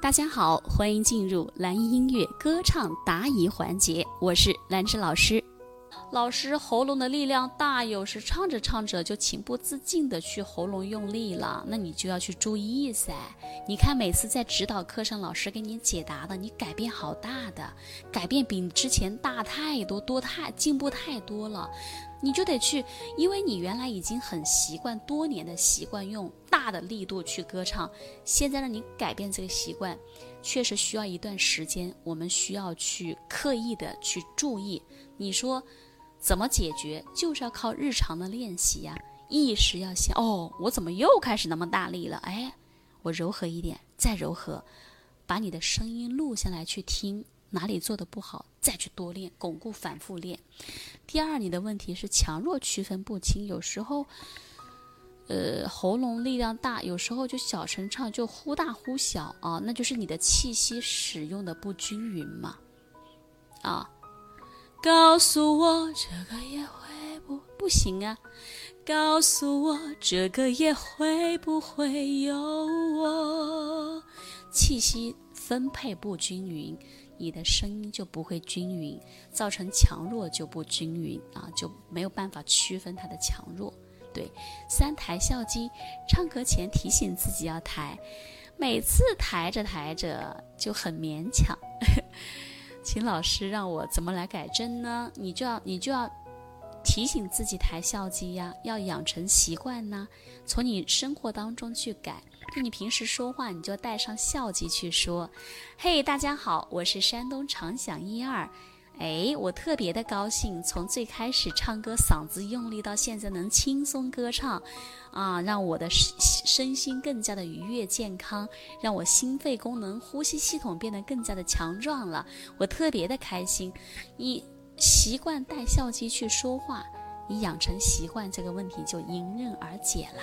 大家好，欢迎进入蓝音音乐歌唱答疑环节，我是兰芝老师。老师喉咙的力量大，有时唱着唱着就情不自禁的去喉咙用力了，那你就要去注意噻。你看每次在指导课上，老师给你解答的，你改变好大的，改变比之前大太多，多太进步太多了。你就得去，因为你原来已经很习惯，多年的习惯用大的力度去歌唱，现在让你改变这个习惯，确实需要一段时间。我们需要去刻意的去注意。你说怎么解决？就是要靠日常的练习呀，意识要想哦，我怎么又开始那么大力了？哎，我柔和一点，再柔和，把你的声音录下来去听。哪里做的不好，再去多练，巩固，反复练。第二，你的问题是强弱区分不清，有时候，呃，喉咙力量大，有时候就小声唱，就忽大忽小啊，那就是你的气息使用的不均匀嘛。啊，告诉我这个也会不不行啊？告诉我这个也会不会有我？气息分配不均匀。你的声音就不会均匀，造成强弱就不均匀啊，就没有办法区分它的强弱。对，三抬笑肌，唱歌前提醒自己要抬，每次抬着抬着就很勉强。请老师让我怎么来改正呢？你就要你就要提醒自己抬笑肌呀，要养成习惯呢，从你生活当中去改。就你平时说话，你就带上笑肌去说。嘿，大家好，我是山东长响一二。哎，我特别的高兴，从最开始唱歌嗓子用力，到现在能轻松歌唱，啊，让我的身身心更加的愉悦健康，让我心肺功能、呼吸系统变得更加的强壮了。我特别的开心。你习惯带笑肌去说话，你养成习惯，这个问题就迎刃而解啦。